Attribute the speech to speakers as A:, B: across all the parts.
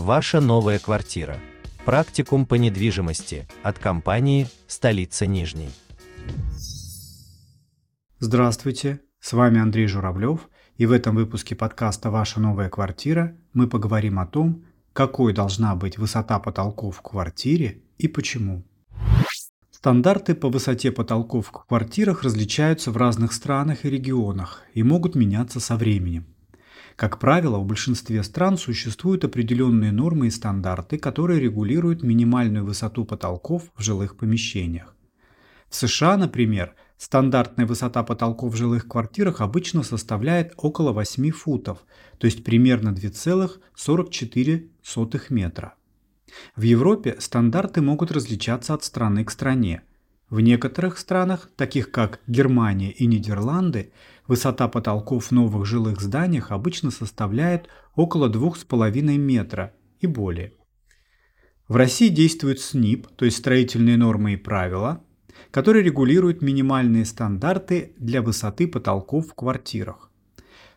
A: Ваша новая квартира. Практикум по недвижимости от компании «Столица Нижней».
B: Здравствуйте, с вами Андрей Журавлев, и в этом выпуске подкаста «Ваша новая квартира» мы поговорим о том, какой должна быть высота потолков в квартире и почему. Стандарты по высоте потолков в квартирах различаются в разных странах и регионах и могут меняться со временем. Как правило, в большинстве стран существуют определенные нормы и стандарты, которые регулируют минимальную высоту потолков в жилых помещениях. В США, например, стандартная высота потолков в жилых квартирах обычно составляет около 8 футов, то есть примерно 2,44 метра. В Европе стандарты могут различаться от страны к стране. В некоторых странах, таких как Германия и Нидерланды, высота потолков в новых жилых зданиях обычно составляет около 2,5 метра и более. В России действует СНИП, то есть строительные нормы и правила, которые регулируют минимальные стандарты для высоты потолков в квартирах.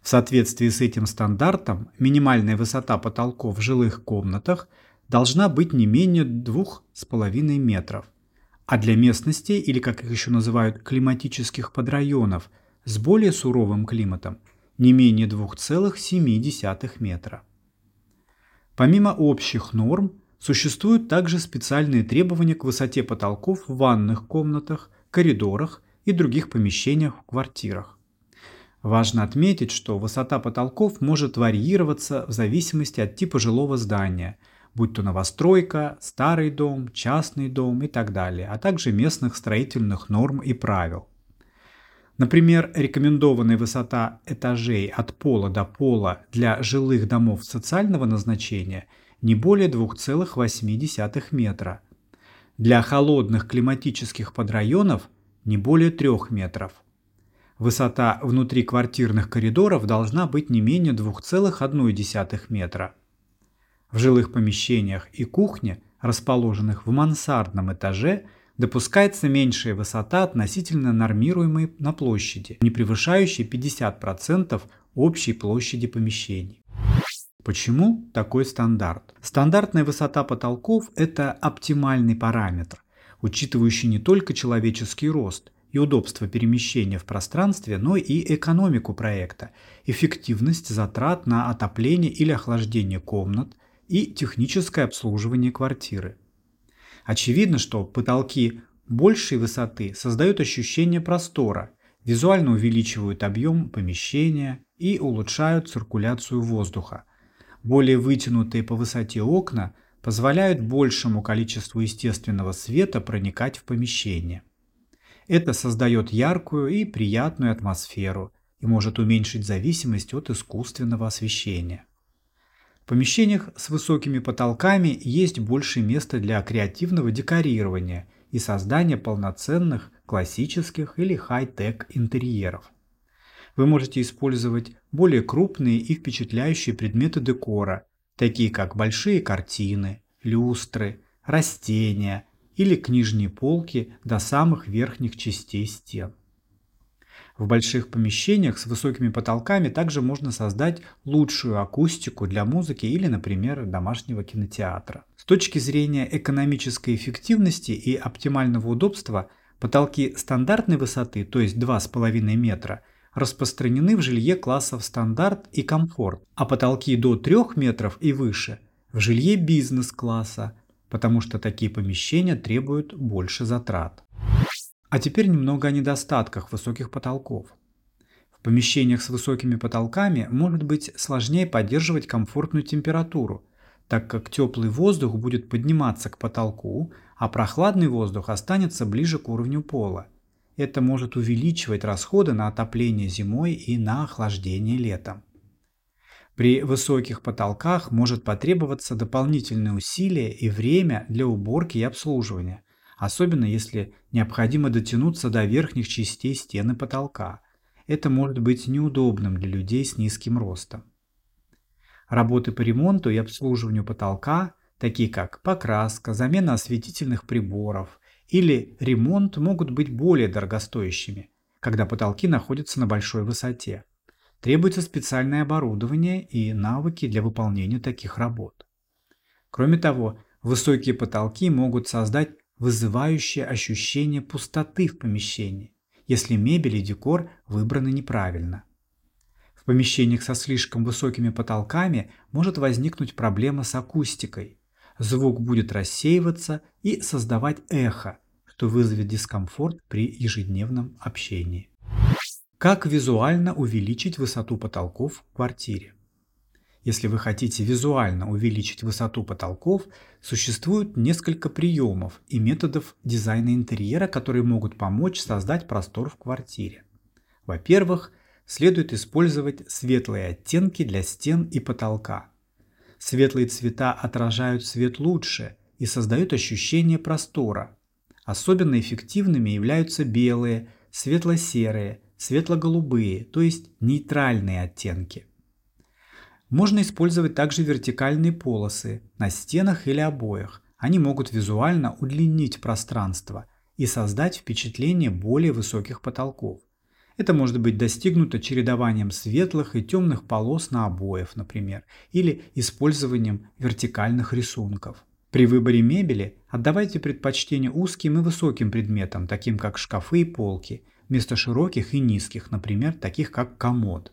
B: В соответствии с этим стандартом минимальная высота потолков в жилых комнатах – должна быть не менее 2,5 метров, а для местностей, или как их еще называют, климатических подрайонов, с более суровым климатом, не менее 2,7 метра. Помимо общих норм, существуют также специальные требования к высоте потолков в ванных комнатах, коридорах и других помещениях в квартирах. Важно отметить, что высота потолков может варьироваться в зависимости от типа жилого здания – будь то новостройка, старый дом, частный дом и так далее, а также местных строительных норм и правил. Например, рекомендованная высота этажей от пола до пола для жилых домов социального назначения не более 2,8 метра. Для холодных климатических подрайонов не более 3 метров. Высота внутриквартирных коридоров должна быть не менее 2,1 метра. В жилых помещениях и кухне, расположенных в мансардном этаже, допускается меньшая высота относительно нормируемой на площади, не превышающей 50% общей площади помещений. Почему такой стандарт? Стандартная высота потолков – это оптимальный параметр, учитывающий не только человеческий рост и удобство перемещения в пространстве, но и экономику проекта, эффективность затрат на отопление или охлаждение комнат, и техническое обслуживание квартиры. Очевидно, что потолки большей высоты создают ощущение простора, визуально увеличивают объем помещения и улучшают циркуляцию воздуха. Более вытянутые по высоте окна позволяют большему количеству естественного света проникать в помещение. Это создает яркую и приятную атмосферу и может уменьшить зависимость от искусственного освещения. В помещениях с высокими потолками есть больше места для креативного декорирования и создания полноценных классических или хай-тек интерьеров. Вы можете использовать более крупные и впечатляющие предметы декора, такие как большие картины, люстры, растения или книжные полки до самых верхних частей стен. В больших помещениях с высокими потолками также можно создать лучшую акустику для музыки или, например, домашнего кинотеатра. С точки зрения экономической эффективности и оптимального удобства, потолки стандартной высоты, то есть 2,5 метра, распространены в жилье классов стандарт и комфорт, а потолки до 3 метров и выше в жилье бизнес-класса, потому что такие помещения требуют больше затрат. А теперь немного о недостатках высоких потолков. В помещениях с высокими потолками может быть сложнее поддерживать комфортную температуру, так как теплый воздух будет подниматься к потолку, а прохладный воздух останется ближе к уровню пола. Это может увеличивать расходы на отопление зимой и на охлаждение летом. При высоких потолках может потребоваться дополнительные усилия и время для уборки и обслуживания – особенно если необходимо дотянуться до верхних частей стены потолка. Это может быть неудобным для людей с низким ростом. Работы по ремонту и обслуживанию потолка, такие как покраска, замена осветительных приборов или ремонт, могут быть более дорогостоящими, когда потолки находятся на большой высоте. Требуется специальное оборудование и навыки для выполнения таких работ. Кроме того, высокие потолки могут создать вызывающее ощущение пустоты в помещении, если мебель и декор выбраны неправильно. В помещениях со слишком высокими потолками может возникнуть проблема с акустикой. Звук будет рассеиваться и создавать эхо, что вызовет дискомфорт при ежедневном общении. Как визуально увеличить высоту потолков в квартире? Если вы хотите визуально увеличить высоту потолков, существует несколько приемов и методов дизайна интерьера, которые могут помочь создать простор в квартире. Во-первых, следует использовать светлые оттенки для стен и потолка. Светлые цвета отражают свет лучше и создают ощущение простора. Особенно эффективными являются белые, светло-серые, светло-голубые, то есть нейтральные оттенки. Можно использовать также вертикальные полосы на стенах или обоях. Они могут визуально удлинить пространство и создать впечатление более высоких потолков. Это может быть достигнуто чередованием светлых и темных полос на обоях, например, или использованием вертикальных рисунков. При выборе мебели отдавайте предпочтение узким и высоким предметам, таким как шкафы и полки, вместо широких и низких, например, таких как комод –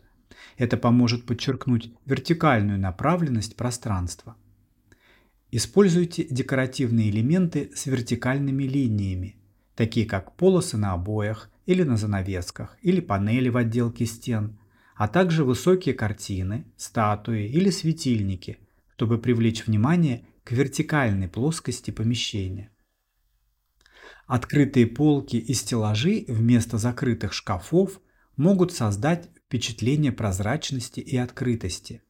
B: это поможет подчеркнуть вертикальную направленность пространства. Используйте декоративные элементы с вертикальными линиями, такие как полосы на обоях или на занавесках, или панели в отделке стен, а также высокие картины, статуи или светильники, чтобы привлечь внимание к вертикальной плоскости помещения. Открытые полки и стеллажи вместо закрытых шкафов могут создать впечатление прозрачности и открытости.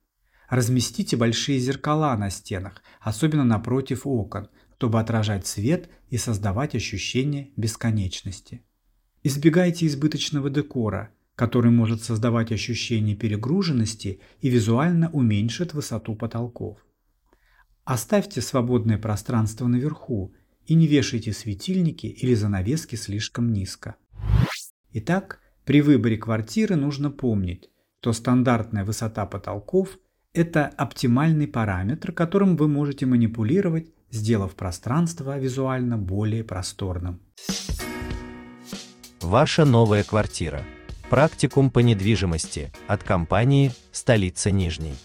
B: Разместите большие зеркала на стенах, особенно напротив окон, чтобы отражать свет и создавать ощущение бесконечности. Избегайте избыточного декора, который может создавать ощущение перегруженности и визуально уменьшит высоту потолков. Оставьте свободное пространство наверху и не вешайте светильники или занавески слишком низко. Итак, при выборе квартиры нужно помнить, что стандартная высота потолков – это оптимальный параметр, которым вы можете манипулировать, сделав пространство визуально более просторным.
A: Ваша новая квартира. Практикум по недвижимости от компании «Столица Нижней».